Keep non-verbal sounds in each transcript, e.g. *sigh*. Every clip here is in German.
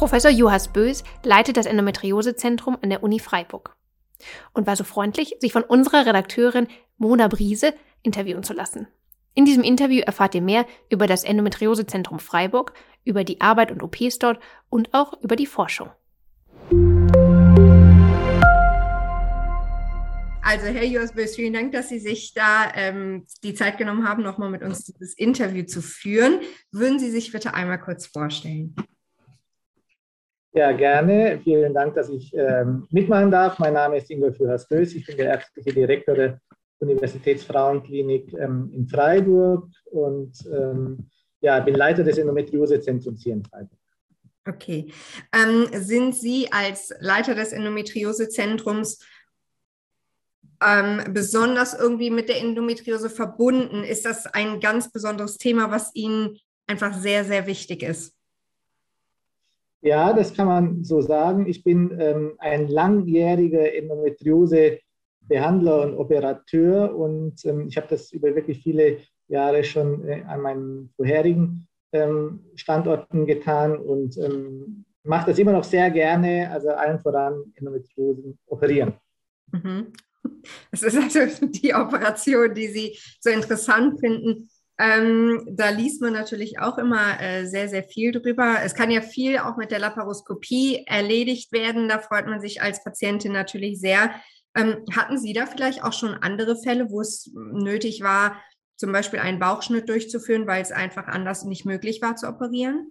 Professor Juhas Bös leitet das Endometriosezentrum an der Uni Freiburg und war so freundlich, sich von unserer Redakteurin Mona Briese interviewen zu lassen. In diesem Interview erfahrt ihr mehr über das Endometriosezentrum Freiburg, über die Arbeit und OPs dort und auch über die Forschung. Also Herr Josbös, vielen Dank, dass Sie sich da ähm, die Zeit genommen haben, nochmal mit uns dieses Interview zu führen. Würden Sie sich bitte einmal kurz vorstellen? Ja, gerne. Vielen Dank, dass ich ähm, mitmachen darf. Mein Name ist Ingo Fühers-Bös. Ich bin der ärztliche Direktor der Universitätsfrauenklinik ähm, in Freiburg und ähm, ja, bin Leiter des Endometriosezentrums hier in Freiburg. Okay. Ähm, sind Sie als Leiter des Endometriosezentrums ähm, besonders irgendwie mit der Endometriose verbunden? Ist das ein ganz besonderes Thema, was Ihnen einfach sehr, sehr wichtig ist? Ja, das kann man so sagen. Ich bin ähm, ein langjähriger Endometriose-Behandler und Operateur und ähm, ich habe das über wirklich viele Jahre schon äh, an meinen vorherigen ähm, Standorten getan und ähm, mache das immer noch sehr gerne, also allen voran Endometriosen operieren. Mhm. *laughs* Das ist also die Operation, die Sie so interessant finden. Ähm, da liest man natürlich auch immer äh, sehr, sehr viel drüber. Es kann ja viel auch mit der Laparoskopie erledigt werden. Da freut man sich als Patientin natürlich sehr. Ähm, hatten Sie da vielleicht auch schon andere Fälle, wo es nötig war, zum Beispiel einen Bauchschnitt durchzuführen, weil es einfach anders nicht möglich war zu operieren?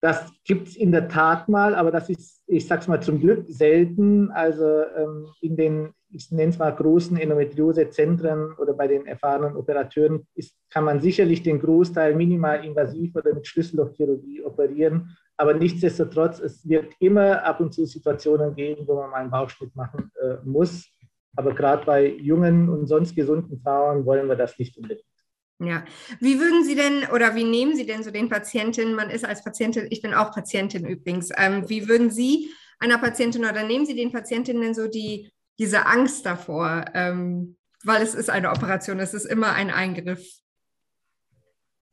Das gibt es in der Tat mal, aber das ist, ich sage es mal zum Glück, selten. Also ähm, in den, ich nenne es mal großen Endometriosezentren oder bei den erfahrenen Operateuren ist, kann man sicherlich den Großteil minimal invasiv oder mit Schlüssellochchirurgie operieren. Aber nichtsdestotrotz, es wird immer ab und zu Situationen geben, wo man mal einen Bauchschnitt machen äh, muss. Aber gerade bei jungen und sonst gesunden Frauen wollen wir das nicht unbedingt. Ja, wie würden Sie denn oder wie nehmen Sie denn so den Patientinnen, man ist als Patientin, ich bin auch Patientin übrigens, ähm, wie würden Sie einer Patientin oder nehmen Sie den Patientinnen so die, diese Angst davor, ähm, weil es ist eine Operation, es ist immer ein Eingriff.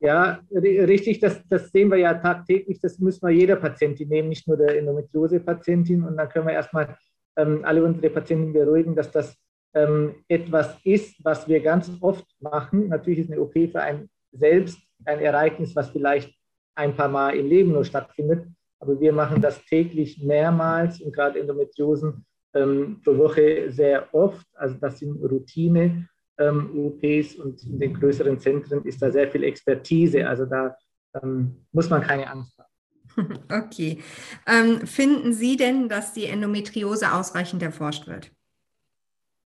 Ja, richtig, das, das sehen wir ja tagtäglich, das müssen wir jeder Patientin nehmen, nicht nur der Endometriose-Patientin und dann können wir erstmal ähm, alle unsere Patienten beruhigen, dass das ähm, etwas ist, was wir ganz oft machen. Natürlich ist eine OP für einen selbst ein Ereignis, was vielleicht ein paar Mal im Leben nur stattfindet, aber wir machen das täglich mehrmals und gerade Endometriosen ähm, pro Woche sehr oft. Also das sind Routine. Ähm, OPs und in den größeren Zentren ist da sehr viel Expertise. Also da ähm, muss man keine Angst haben. *laughs* Okay. Ähm, finden Sie denn, dass die Endometriose ausreichend erforscht wird?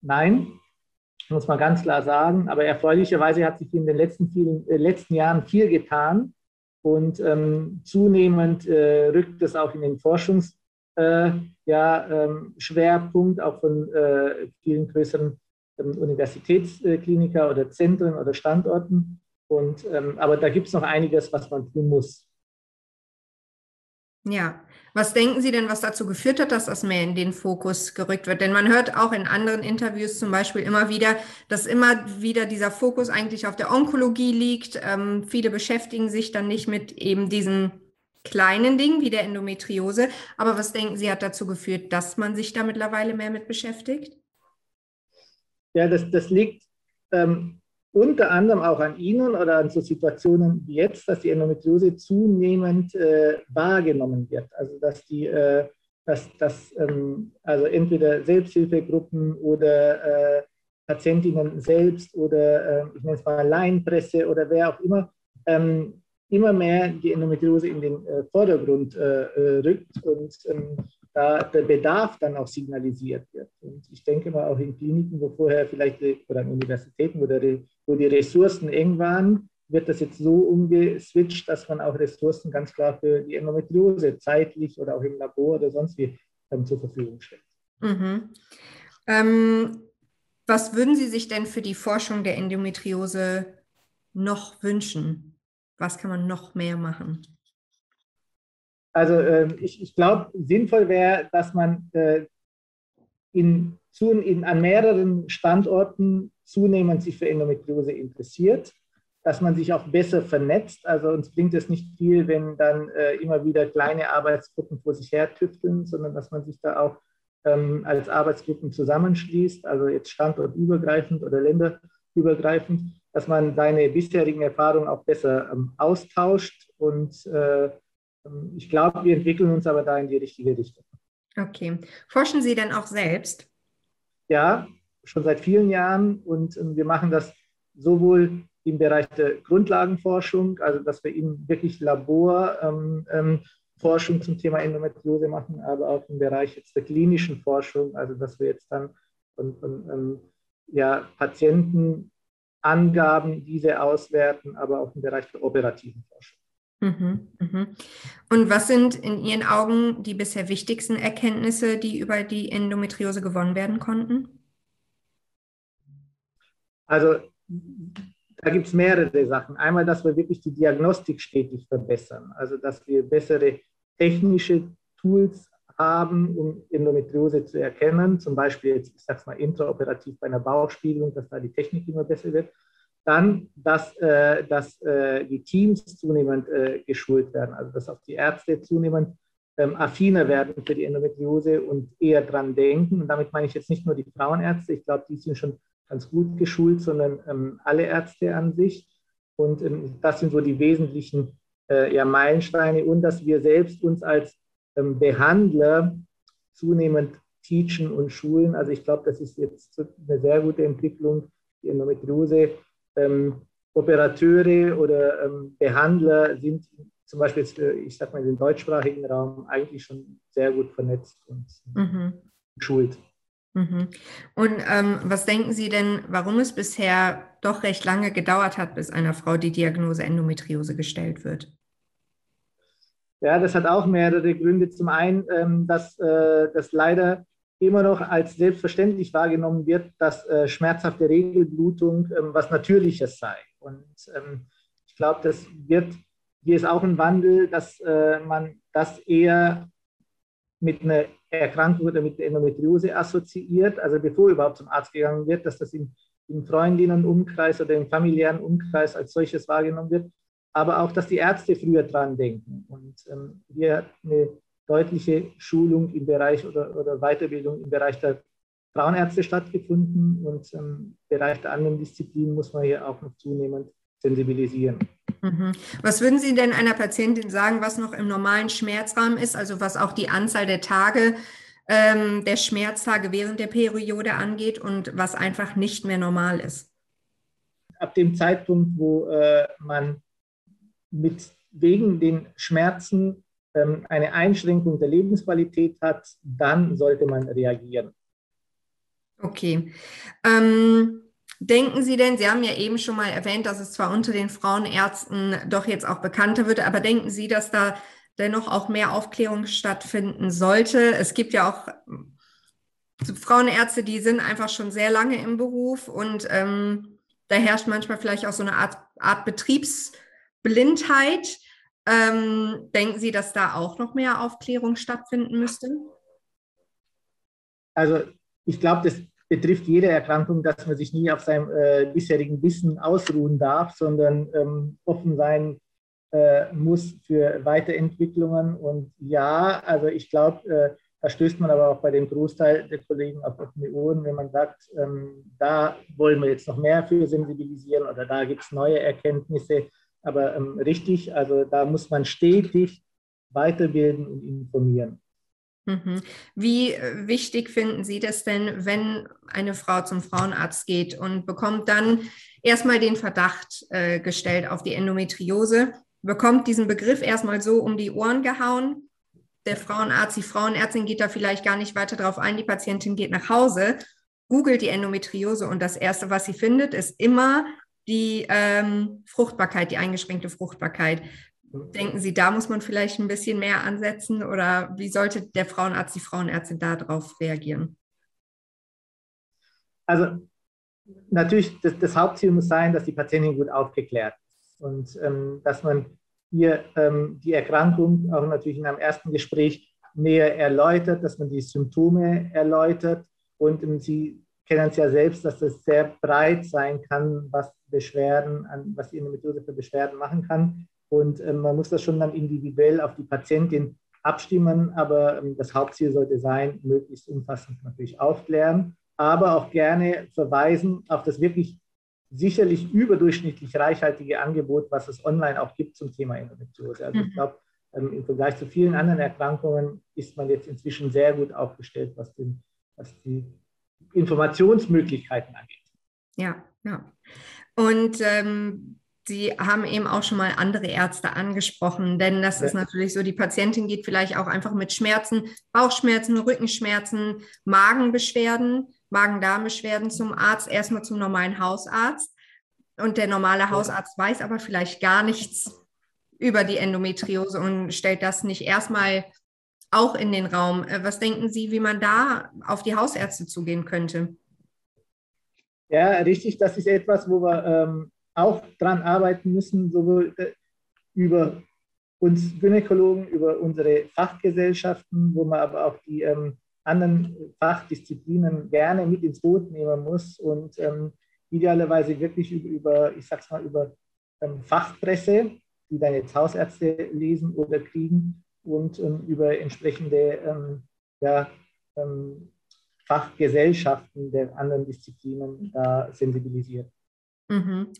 Nein, muss man ganz klar sagen. Aber erfreulicherweise hat sich in den letzten, vielen, äh, letzten Jahren viel getan. Und ähm, zunehmend äh, rückt es auch in den Forschungsschwerpunkt, äh, ja, ähm, auch von äh, vielen größeren ähm, Universitätskliniker oder Zentren oder Standorten. Und, ähm, aber da gibt es noch einiges, was man tun muss. Ja, was denken Sie denn, was dazu geführt hat, dass das mehr in den Fokus gerückt wird? Denn man hört auch in anderen Interviews zum Beispiel immer wieder, dass immer wieder dieser Fokus eigentlich auf der Onkologie liegt. Ähm, viele beschäftigen sich dann nicht mit eben diesen kleinen Dingen wie der Endometriose. Aber was denken Sie, hat dazu geführt, dass man sich da mittlerweile mehr mit beschäftigt? Ja, das, das liegt ähm, unter anderem auch an Ihnen oder an so Situationen wie jetzt, dass die Endometriose zunehmend äh, wahrgenommen wird. Also dass die, äh, dass, dass ähm, also entweder Selbsthilfegruppen oder äh, Patientinnen selbst oder äh, ich nenne es mal Laienpresse oder wer auch immer ähm, immer mehr die Endometriose in den äh, Vordergrund äh, rückt und ähm, da der Bedarf dann auch signalisiert wird. Und ich denke mal auch in Kliniken, wo vorher vielleicht oder an Universitäten, wo, der, wo die Ressourcen eng waren, wird das jetzt so umgeswitcht, dass man auch Ressourcen ganz klar für die Endometriose zeitlich oder auch im Labor oder sonst wie dann zur Verfügung stellt. Mhm. Ähm, was würden Sie sich denn für die Forschung der Endometriose noch wünschen? Was kann man noch mehr machen? Also äh, ich, ich glaube, sinnvoll wäre, dass man äh, in, zu, in, an mehreren Standorten zunehmend sich für Endometriose interessiert. dass man sich auch besser vernetzt. Also uns bringt es nicht viel, wenn dann äh, immer wieder kleine Arbeitsgruppen vor sich her tüfteln, sondern dass man sich da auch ähm, als Arbeitsgruppen zusammenschließt, also jetzt standortübergreifend oder länderübergreifend, dass man seine bisherigen Erfahrungen auch besser ähm, austauscht. Und äh, ähm, ich glaube, wir entwickeln uns aber da in die richtige Richtung. Okay. Forschen Sie denn auch selbst? Ja, schon seit vielen Jahren und ähm, wir machen das sowohl im Bereich der Grundlagenforschung, also dass wir eben wirklich Laborforschung ähm, ähm, zum Thema Endometriose machen, aber auch im Bereich jetzt der klinischen Forschung, also dass wir jetzt dann von ähm, ja, Patientenangaben diese auswerten, aber auch im Bereich der operativen Forschung. Mhm, mhm. Und was sind in Ihren Augen die bisher wichtigsten Erkenntnisse, die über die Endometriose gewonnen werden konnten? Also da gibt es mehrere Sachen. Einmal, dass wir wirklich die Diagnostik stetig verbessern, also dass wir bessere technische Tools haben, um Endometriose zu erkennen, zum Beispiel jetzt, ich sage es mal, intraoperativ bei einer Bauchspiegelung, dass da die Technik immer besser wird. Dann, dass, äh, dass äh, die Teams zunehmend äh, geschult werden, also dass auch die Ärzte zunehmend ähm, affiner werden für die Endometriose und eher dran denken. Und damit meine ich jetzt nicht nur die Frauenärzte, ich glaube, die sind schon ganz gut geschult, sondern ähm, alle Ärzte an sich. Und ähm, das sind so die wesentlichen äh, ja, Meilensteine und dass wir selbst uns als Behandler zunehmend teachen und schulen. Also ich glaube, das ist jetzt eine sehr gute Entwicklung, die Endometriose. Ähm, Operateure oder ähm, Behandler sind zum Beispiel, jetzt, äh, ich sage mal, im deutschsprachigen Raum eigentlich schon sehr gut vernetzt und mhm. geschult. Mhm. Und ähm, was denken Sie denn, warum es bisher doch recht lange gedauert hat, bis einer Frau die Diagnose Endometriose gestellt wird? Ja, das hat auch mehrere Gründe. Zum einen, ähm, dass äh, das leider immer noch als selbstverständlich wahrgenommen wird, dass äh, schmerzhafte Regelblutung ähm, was Natürliches sei. Und ähm, ich glaube, das wird, hier ist auch ein Wandel, dass äh, man das eher mit einer Erkrankung oder mit der Endometriose assoziiert, also bevor überhaupt zum Arzt gegangen wird, dass das im, im Freundinnenumkreis oder im familiären Umkreis als solches wahrgenommen wird, aber auch, dass die Ärzte früher dran denken. Und ähm, hier eine deutliche Schulung im Bereich oder, oder Weiterbildung im Bereich der Frauenärzte stattgefunden und im Bereich der anderen Disziplinen muss man hier auch noch zunehmend sensibilisieren. Mhm. Was würden Sie denn einer Patientin sagen, was noch im normalen Schmerzrahmen ist, also was auch die Anzahl der Tage ähm, der Schmerztage während der Periode angeht und was einfach nicht mehr normal ist? Ab dem Zeitpunkt, wo äh, man mit wegen den Schmerzen ähm, eine Einschränkung der Lebensqualität hat, dann sollte man reagieren. Okay. Ähm, Denken Sie denn, Sie haben ja eben schon mal erwähnt, dass es zwar unter den Frauenärzten doch jetzt auch bekannter wird, aber denken Sie, dass da dennoch auch mehr Aufklärung stattfinden sollte? Es gibt ja auch Frauenärzte, die sind einfach schon sehr lange im Beruf und ähm, da herrscht manchmal vielleicht auch so eine Art, Art Betriebsblindheit. Ähm, denken Sie, dass da auch noch mehr Aufklärung stattfinden müsste? Also ich glaube, das betrifft jede Erkrankung, dass man sich nie auf seinem äh, bisherigen Wissen ausruhen darf, sondern ähm, offen sein äh, muss für Weiterentwicklungen. Und ja, also ich glaube, äh, da stößt man aber auch bei dem Großteil der Kollegen auf offene Ohren, wenn man sagt, ähm, da wollen wir jetzt noch mehr für sensibilisieren oder da gibt es neue Erkenntnisse. Aber ähm, richtig, also da muss man stetig weiterbilden und informieren. Mhm. Wie äh, wichtig finden Sie das denn, wenn eine Frau zum Frauenarzt geht und bekommt dann erstmal den Verdacht äh, gestellt auf die Endometriose, bekommt diesen Begriff erstmal so um die Ohren gehauen? Der Frauenarzt, die Frauenärztin geht da vielleicht gar nicht weiter drauf ein, die Patientin geht nach Hause, googelt die Endometriose und das Erste, was sie findet, ist immer die ähm, Fruchtbarkeit, die eingeschränkte Fruchtbarkeit. Denken Sie, da muss man vielleicht ein bisschen mehr ansetzen oder wie sollte der Frauenarzt, die Frauenärztin darauf reagieren? Also natürlich, das, das, Hauptziel muss sein, dass die Patientin gut aufgeklärt ist und ähm, dass man ihr ähm, die Erkrankung auch natürlich in einem ersten Gespräch näher erläutert, dass man die Symptome erläutert und ähm, sie kennen es ja selbst, dass es sehr breit sein kann, was Beschwerden, was die Endometriose für Beschwerden machen kann. Und ähm, man muss das schon dann individuell auf die Patientin abstimmen, aber ähm, das Hauptziel sollte sein, möglichst umfassend natürlich aufklären, aber auch gerne verweisen auf das wirklich sicherlich überdurchschnittlich reichhaltige Angebot, was es online auch gibt zum Thema Endometriose. Also ich mhm. glaube, ähm, im Vergleich zu vielen anderen Erkrankungen ist man jetzt inzwischen sehr gut aufgestellt, was, den, was die Informationsmöglichkeiten angeht. Ja, ja. Und ähm, Sie haben eben auch schon mal andere Ärzte angesprochen, denn das ist natürlich so, die Patientin geht vielleicht auch einfach mit Schmerzen, Bauchschmerzen, Rückenschmerzen, Magenbeschwerden, Magen-Darm-Beschwerden zum Arzt, erstmal zum normalen Hausarzt. Und der normale Hausarzt weiß aber vielleicht gar nichts über die Endometriose und stellt das nicht erstmal auch in den Raum. Äh, was denken Sie, wie man da auf die Hausärzte zugehen könnte? Ja, richtig. Das ist etwas, wo wir ähm, auch dran arbeiten müssen, sowohl äh, über uns Gynäkologen, über unsere Fachgesellschaften, wo man aber auch die ähm, anderen Fachdisziplinen gerne mit ins Boot nehmen muss und ähm, idealerweise wirklich über, über, ich sag's mal, über ähm, Fachpresse, die dann jetzt Hausärzte lesen oder kriegen und ähm, über entsprechende ähm, ja, ähm, Fachgesellschaften der anderen Disziplinen da sensibilisiert. Mhm.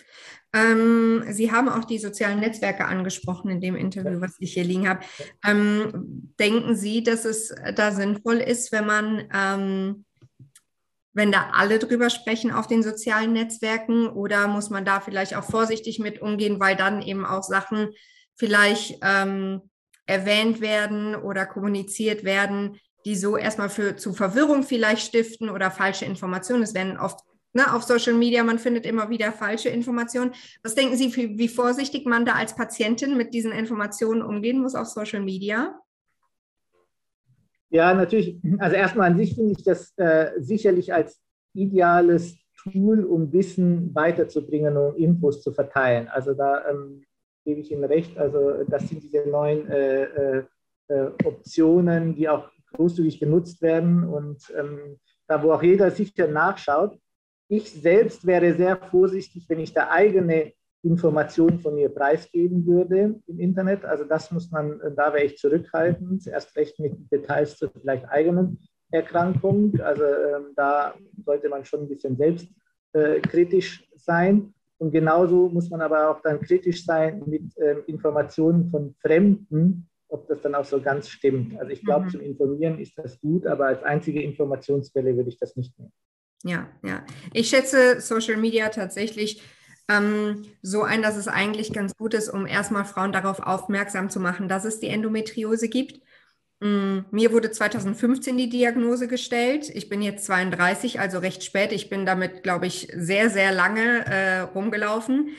Ähm, Sie haben auch die sozialen Netzwerke angesprochen in dem Interview, was ich hier liegen habe. Ähm, denken Sie, dass es da sinnvoll ist, wenn man, ähm, wenn da alle drüber sprechen auf den sozialen Netzwerken oder muss man da vielleicht auch vorsichtig mit umgehen, weil dann eben auch Sachen vielleicht erwähnt werden oder kommuniziert werden, die so erstmal für zu Verwirrung vielleicht stiften oder falsche Informationen. Es werden oft ne, auf Social Media, man findet immer wieder falsche Informationen. Was denken Sie, wie, wie vorsichtig man da als Patientin mit diesen Informationen umgehen muss auf Social Media? Ja, natürlich. Also erstmal an sich finde ich das äh, sicherlich als ideales Tool, um Wissen weiterzubringen und Infos zu verteilen. Also da ähm, gebe ich Ihnen recht. Also das sind diese neuen äh, äh, äh Optionen, die auch großzügig genutzt werden und ähm, da, wo auch jeder sicher nachschaut ich selbst wäre sehr vorsichtig, wenn ich da eigene Informationen von mir preisgeben würde im Internet. Also das muss man, da wäre ich zurückhaltend, erst recht mit Details zur vielleicht eigenen Erkrankung. Also ähm, da sollte man schon ein bisschen selbstkritisch äh, sein. Und genauso muss man aber auch dann kritisch sein mit ähm, Informationen von Fremden, ob das dann auch so ganz stimmt. Also ich glaube, mhm. zum Informieren ist das gut, aber als einzige Informationsquelle würde ich das nicht nehmen. Ja, ja. Ich schätze Social Media tatsächlich ähm, so ein, dass es eigentlich ganz gut ist, um erstmal Frauen darauf aufmerksam zu machen, dass es die Endometriose gibt. Ähm, mir wurde 2015 die Diagnose gestellt. Ich bin jetzt 32, also recht spät. Ich bin damit, glaube ich, sehr, sehr lange äh, rumgelaufen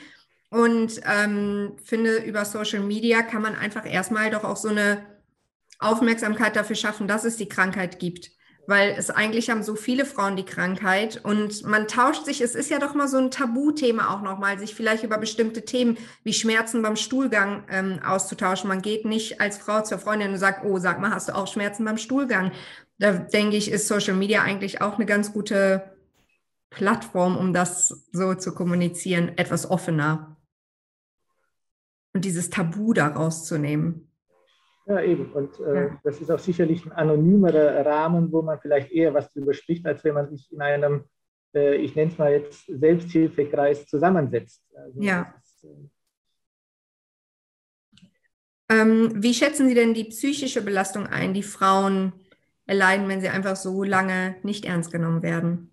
und ähm, finde, über Social Media kann man einfach erstmal doch auch so eine Aufmerksamkeit dafür schaffen, dass es die Krankheit gibt weil es eigentlich haben so viele Frauen die Krankheit und man tauscht sich, es ist ja doch mal so ein Tabuthema auch nochmal, sich vielleicht über bestimmte Themen wie Schmerzen beim Stuhlgang ähm, auszutauschen. Man geht nicht als Frau zur Freundin und sagt, oh, sag mal, hast du auch Schmerzen beim Stuhlgang? Da denke ich, ist Social Media eigentlich auch eine ganz gute Plattform, um das so zu kommunizieren, etwas offener und dieses Tabu da rauszunehmen. Ja, eben. Und äh, ja. das ist auch sicherlich ein anonymerer Rahmen, wo man vielleicht eher was drüber spricht, als wenn man sich in einem, äh, ich nenne es mal jetzt, Selbsthilfekreis zusammensetzt. Also ja. Ist, äh ähm, wie schätzen Sie denn die psychische Belastung ein, die Frauen erleiden, wenn sie einfach so lange nicht ernst genommen werden?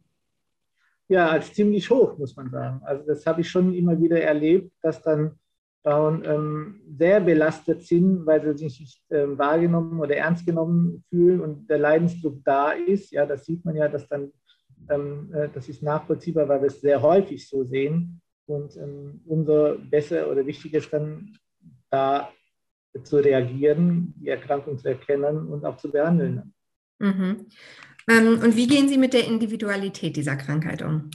Ja, als ziemlich hoch, muss man sagen. Also das habe ich schon immer wieder erlebt, dass dann Frauen ähm, sehr belastet sind, weil sie sich nicht ähm, wahrgenommen oder ernst genommen fühlen und der Leidensdruck da ist. Ja, das sieht man ja, dass dann, ähm, äh, das ist nachvollziehbar, weil wir es sehr häufig so sehen. Und ähm, umso besser oder wichtiger ist dann, da zu reagieren, die Erkrankung zu erkennen und auch zu behandeln. Mhm. Ähm, und wie gehen Sie mit der Individualität dieser Krankheit um?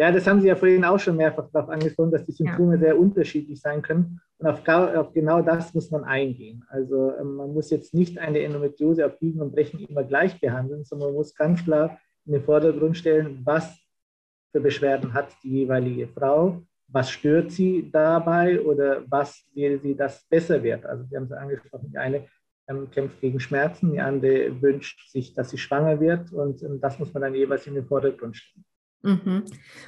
Ja, das haben Sie ja vorhin auch schon mehrfach darauf angesprochen, dass die Symptome ja. sehr unterschiedlich sein können. Und auf, auf, genau das muss man eingehen. Also ähm, man muss jetzt nicht eine Endometriose auf Biegen und Brechen immer gleich behandeln, sondern man muss ganz klar in den Vordergrund stellen, was für Beschwerden hat die jeweilige Frau, was stört sie dabei oder was will sie, dass besser wird. Also Sie haben es angesprochen, die eine ähm, kämpft gegen Schmerzen, die andere wünscht sich, dass sie schwanger wird und ähm, das muss man dann jeweils in den Vordergrund stellen. Mhm.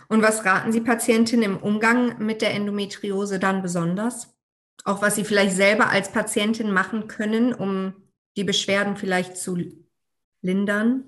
Und was raten Sie Patientinnen im Umgang mit der Endometriose dann besonders? Auch was Sie vielleicht selber als Patientin machen können, um die Beschwerden vielleicht zu lindern?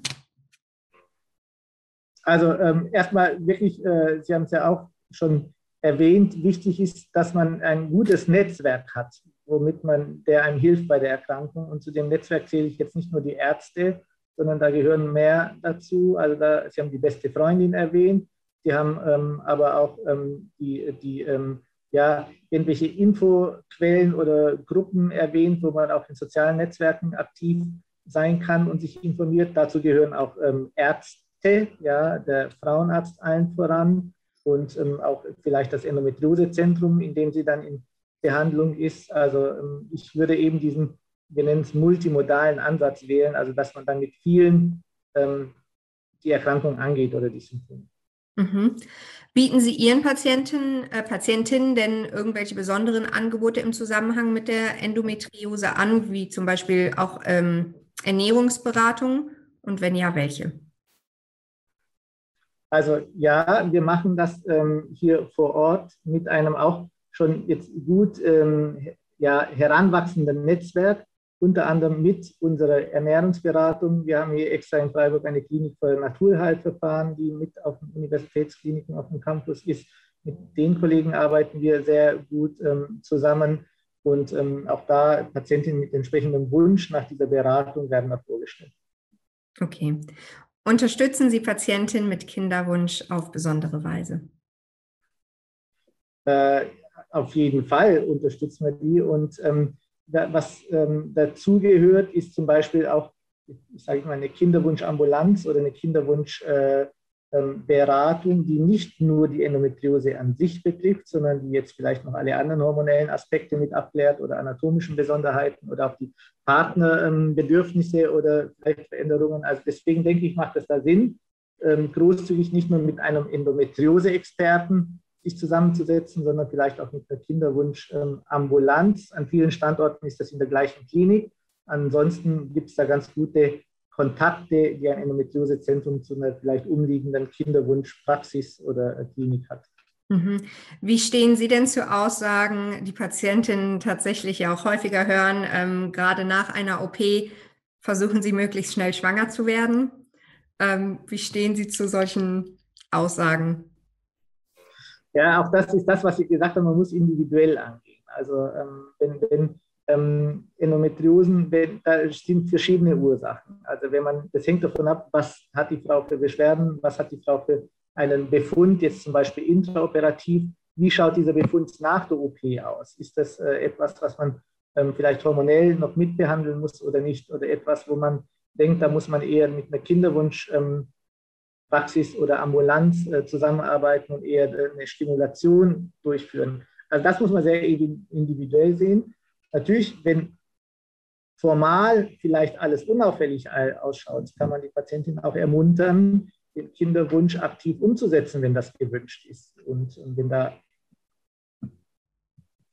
Also ähm, erstmal wirklich, äh, Sie haben es ja auch schon erwähnt, wichtig ist, dass man ein gutes Netzwerk hat, womit man, der einem hilft bei der Erkrankung. Und zu dem Netzwerk zähle ich jetzt nicht nur die Ärzte, sondern da gehören mehr dazu. Also da, Sie haben die beste Freundin erwähnt, Sie haben ähm, aber auch ähm, die, die ähm, ja, irgendwelche Infoquellen oder Gruppen erwähnt, wo man auch in sozialen Netzwerken aktiv sein kann und sich informiert. Dazu gehören auch ähm, Ärzte, ja, der Frauenarzt allen voran und ähm, auch vielleicht das Endometriosezentrum, in dem sie dann in Behandlung ist. Also ich würde eben diesen, wir nennen es multimodalen Ansatz wählen, also dass man dann mit vielen ähm, die Erkrankung angeht oder die Symptome. Mhm. Bieten Sie Ihren Patienten, äh, Patientinnen denn irgendwelche besonderen Angebote im Zusammenhang mit der Endometriose an, wie zum Beispiel auch ähm, Ernährungsberatung? Und wenn ja, welche? Also ja, wir machen das ähm, hier vor Ort mit einem auch schon jetzt gut ähm, ja, heranwachsenden Netzwerk, unter anderem mit unserer Ernährungsberatung. Wir haben hier extra in Freiburg eine Klinik für Naturheilverfahren, die mit auf den Universitätskliniken auf dem Campus ist. Mit den Kollegen arbeiten wir sehr gut ähm, zusammen und ähm, auch da Patientinnen mit entsprechendem Wunsch nach dieser Beratung werden da vorgestellt. Okay. Unterstützen Sie Patientinnen mit Kinderwunsch auf besondere Weise? Äh, auf jeden Fall unterstützen wir die. Und ähm, was ähm, dazugehört, ist zum Beispiel auch, ich sage mal, eine Kinderwunschambulanz oder eine Kinderwunsch, äh, ähm, die nicht nur die Endometriose an sich betrifft, sondern die jetzt vielleicht noch alle anderen hormonellen Aspekte mit abklärt oder anatomischen Besonderheiten oder auch die Partnerbedürfnisse oder vielleicht Veränderungen. Also deswegen denke ich, macht es da Sinn, ähm, großzügig nicht nur mit einem Endometriose-Experten sich zusammenzusetzen, sondern vielleicht auch mit einer Kinderwunschambulanz. An vielen Standorten ist das in der gleichen Klinik. Ansonsten gibt es da ganz gute Kontakte, die ein Endometriosezentrum zu einer vielleicht umliegenden Kinderwunschpraxis oder Klinik hat. Mhm. Wie stehen Sie denn zu Aussagen, die Patientinnen tatsächlich ja auch häufiger hören, ähm, gerade nach einer OP versuchen sie möglichst schnell schwanger zu werden? Ähm, wie stehen Sie zu solchen Aussagen? Ja, auch das ist das, was ich gesagt habe, man muss individuell angehen. Also ähm, wenn, wenn ähm, Endometriosen, da sind verschiedene Ursachen. Also wenn man, das hängt davon ab, was hat die Frau für Beschwerden, was hat die Frau für einen Befund, jetzt zum Beispiel intraoperativ, wie schaut dieser Befund nach der OP aus? Ist das äh, etwas, was man ähm, vielleicht hormonell noch mitbehandeln muss oder nicht? Oder etwas, wo man denkt, da muss man eher mit einer Kinderwunschpraxis ähm, oder Ambulanz äh, zusammenarbeiten und eher äh, eine Stimulation durchführen? Also das muss man sehr individuell sehen. Natürlich, wenn formal vielleicht alles unauffällig ausschaut, kann man die Patientin auch ermuntern, den Kinderwunsch aktiv umzusetzen, wenn das gewünscht ist. Und, und wenn da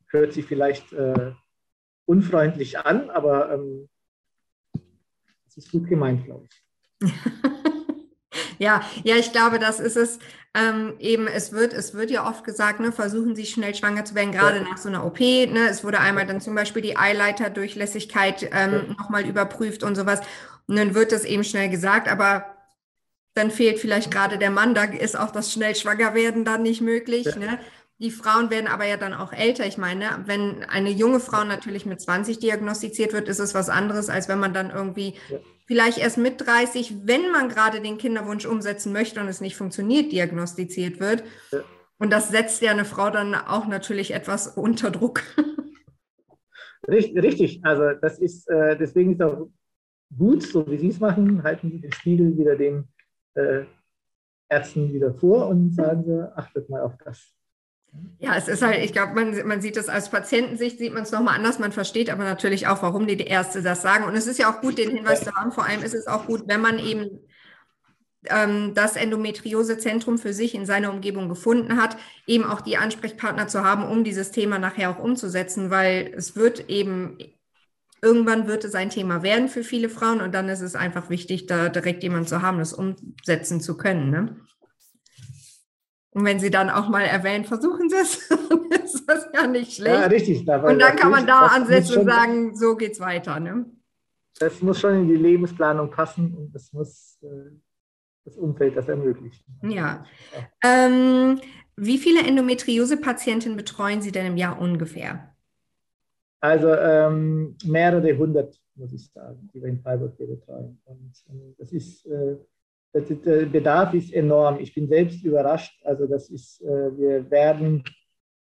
hört sich vielleicht äh, unfreundlich an, aber ähm, es ist gut gemeint, glaube ich. *laughs* Ja, ja, ich glaube, das ist es. Ähm, eben, es wird, es wird ja oft gesagt, ne, versuchen Sie schnell schwanger zu werden, gerade ja. nach so einer OP. Ne? Es wurde einmal dann zum Beispiel die Eileiterdurchlässigkeit ähm, ja. nochmal überprüft und sowas. Und dann wird das eben schnell gesagt, aber dann fehlt vielleicht gerade der Mann, da ist auch das schnell schwanger werden dann nicht möglich. Ja. Ne? Die Frauen werden aber ja dann auch älter. Ich meine, wenn eine junge Frau natürlich mit 20 diagnostiziert wird, ist es was anderes, als wenn man dann irgendwie vielleicht erst mit 30, wenn man gerade den Kinderwunsch umsetzen möchte und es nicht funktioniert, diagnostiziert wird. Ja. Und das setzt ja eine Frau dann auch natürlich etwas unter Druck. *laughs* Richtig, also das ist, äh, deswegen ist auch gut, so wie Sie es machen, halten Sie den Spiegel wieder den äh, Ärzten wieder vor und sagen *laughs* Sie, achtet mal auf das. Ja, es ist halt, ich glaube, man, man sieht es als Patientensicht, sieht man es nochmal anders. Man versteht aber natürlich auch, warum die Ärzte das sagen. Und es ist ja auch gut, den Hinweis zu haben. Vor allem ist es auch gut, wenn man eben ähm, das Endometriosezentrum für sich in seiner Umgebung gefunden hat, eben auch die Ansprechpartner zu haben, um dieses Thema nachher auch umzusetzen, weil es wird eben irgendwann wird es ein Thema werden für viele Frauen und dann ist es einfach wichtig, da direkt jemanden zu haben, das umsetzen zu können. Ne? Und wenn Sie dann auch mal erwähnen, versuchen Sie es, *laughs* ist das ja nicht schlecht. Ja, richtig. und dann kann man da ansetzen und sagen, so geht's weiter. Ne? Das muss schon in die Lebensplanung passen und das muss äh, das Umfeld das ermöglichen. Ja. Ähm, wie viele Endometriose-Patienten betreuen Sie denn im Jahr ungefähr? Also ähm, mehrere hundert, muss ich sagen, die wir in Freiburg hier betreuen. Und ähm, das ist, äh, das, der Bedarf ist enorm. Ich bin selbst überrascht. Also das ist, äh, wir werden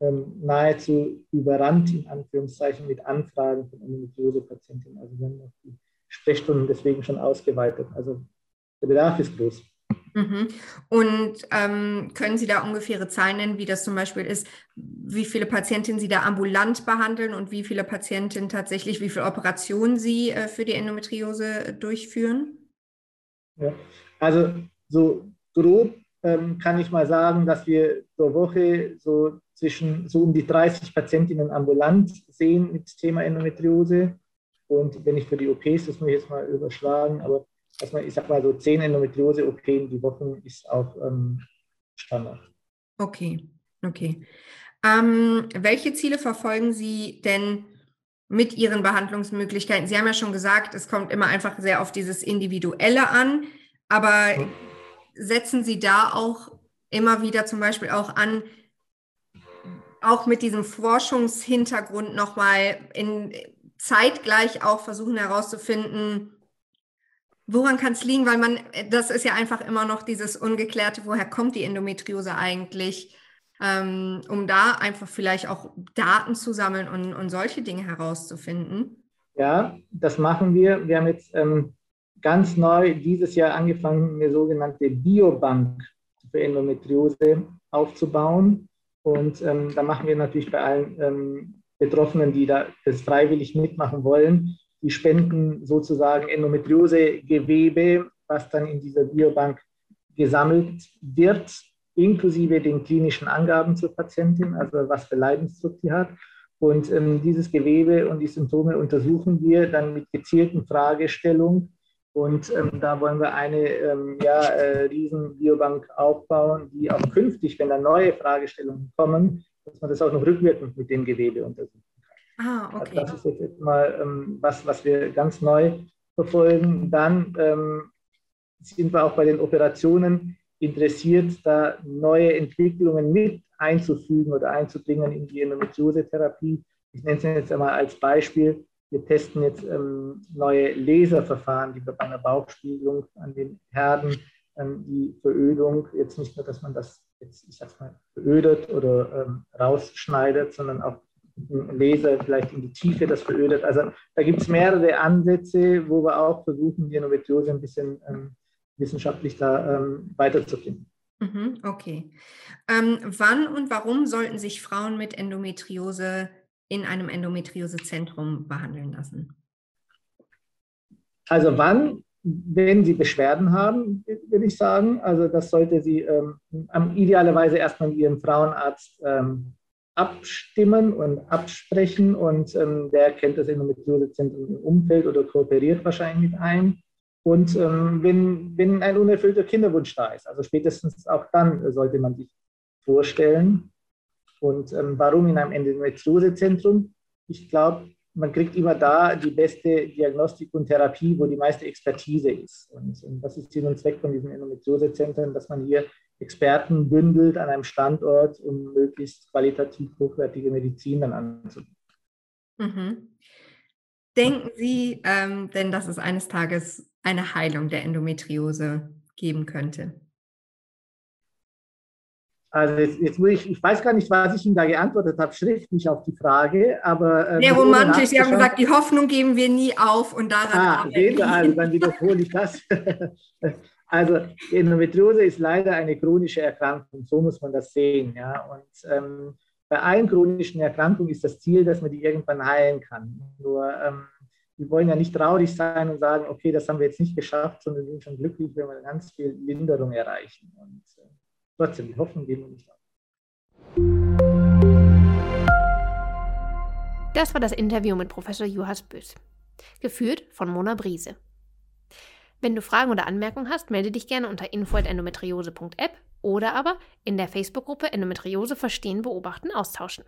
ähm, nahezu überrannt, in Anführungszeichen, mit Anfragen von Endometriose-Patientinnen. Also wir haben auch die Sprechstunden deswegen schon ausgeweitet. Also der Bedarf ist groß. Mhm. Und ähm, können Sie da ungefähre Zahlen nennen, wie das zum Beispiel ist, wie viele Patientinnen Sie da ambulant behandeln und wie viele Patientinnen tatsächlich, wie viele Operationen Sie äh, für die Endometriose durchführen? Ja, also so grob ähm, kann ich mal sagen, dass wir pro Woche so zwischen so um die 30 Patientinnen ambulant sehen mit Thema Endometriose. Und wenn ich für die OPs, das muss ich jetzt mal überschlagen, aber dass man, ich sag mal so zehn Endometriose-OP in die Woche ist auch ähm, Standard. Okay, okay. Ähm, welche Ziele verfolgen Sie denn mit Ihren Behandlungsmöglichkeiten? Sie haben ja schon gesagt, es kommt immer einfach sehr auf dieses Individuelle an, aber hm. setzen Sie da auch immer wieder zum Beispiel auch an, auch mit diesem Forschungshintergrund nochmal in zeitgleich auch versuchen herauszufinden, Woran kann es liegen? Weil man, das ist ja einfach immer noch dieses Ungeklärte, woher kommt die Endometriose eigentlich? Ähm, um da einfach vielleicht auch Daten zu sammeln und, und solche Dinge herauszufinden. Ja, das machen wir. Wir haben jetzt ähm, ganz neu dieses Jahr angefangen, eine sogenannte Biobank für Endometriose aufzubauen. Und ähm, da machen wir natürlich bei allen ähm, Betroffenen, die da das freiwillig mitmachen wollen, die spenden sozusagen Endometriosegewebe, was dann in dieser Biobank gesammelt wird, inklusive den klinischen Angaben zur Patientin, also was für Leidensdruck sie hat. Und ähm, dieses Gewebe und die Symptome untersuchen wir dann mit gezielten Fragestellungen. Und ähm, da wollen wir eine ähm, ja, äh, riesen Biobank aufbauen, die auch künftig, wenn da neue Fragestellungen kommen, dass man das auch noch rückwirkend mit dem Gewebe untersucht. Ah, also okay. Also das ist jetzt mal ähm, was, was wir ganz neu verfolgen. Dann ähm, sind wir auch bei den Operationen interessiert, da neue Entwicklungen mit einzufügen oder einzubringen in die Endometriose-Therapie. Ich nenne es jetzt einmal als Beispiel. Wir testen jetzt ähm, neue Laserverfahren, die wir bei einer Bauchspiegelung an den Herden ähm, die Verödung, jetzt nicht nur, dass man das jetzt, ich sag's mal, verödet oder ähm, rausschneidet, sondern auch Laser vielleicht in die Tiefe das verödet. Also da gibt es mehrere Ansätze, wo wir auch versuchen, die Endometriose ein bisschen ähm, wissenschaftlich da ähm, weiterzufinden. Mhm, okay. Ähm, wann und warum sollten sich Frauen mit Endometriose in einem Endometriosezentrum behandeln lassen? Also wann, wenn sie Beschwerden haben, würde ich sagen. Also das sollte sie ähm, idealerweise erstmal mit ihrem Frauenarzt ähm, abstimmen und absprechen und ähm, der kennt das Endometriosezentrum im Umfeld oder kooperiert wahrscheinlich mit einem. Und ähm, wenn, wenn ein unerfüllter Kinderwunsch da ist, also spätestens auch dann sollte man sich vorstellen. Und ähm, warum in einem Endometriosezentrum? Ich glaube, man kriegt immer da die beste Diagnostik und Therapie, wo die meiste Expertise ist. Und, und das ist Sinn und Zweck von diesen Endometriosezentren, dass man hier Experten bündelt an einem Standort, um möglichst qualitativ hochwertige Medizin dann anzubieten. Mhm. Denken Sie ähm, denn, dass es eines Tages eine Heilung der Endometriose geben könnte? Also jetzt, jetzt muss ich, ich weiß gar nicht, was ich Ihnen da geantwortet habe, schriftlich auf die Frage, aber... Äh, Sehr romantisch, Sie haben gesagt, die Hoffnung geben wir nie auf und daran ah, arbeiten also, dann wiederhole ich das. *laughs* Also Endometriose ist leider eine chronische Erkrankung, so muss man das sehen. Ja? Und ähm, bei allen chronischen Erkrankungen ist das Ziel, dass man die irgendwann heilen kann. Nur ähm, wir wollen ja nicht traurig sein und sagen, okay, das haben wir jetzt nicht geschafft, sondern wir sind schon glücklich, wenn wir ganz viel Linderung erreichen. Und äh, trotzdem, die Hoffnung geben wir nicht auf. Das war das Interview mit Professor Juhas Bös, geführt von Mona Briese. Wenn du Fragen oder Anmerkungen hast, melde dich gerne unter info.endometriose.app oder aber in der Facebook-Gruppe Endometriose verstehen, beobachten, austauschen.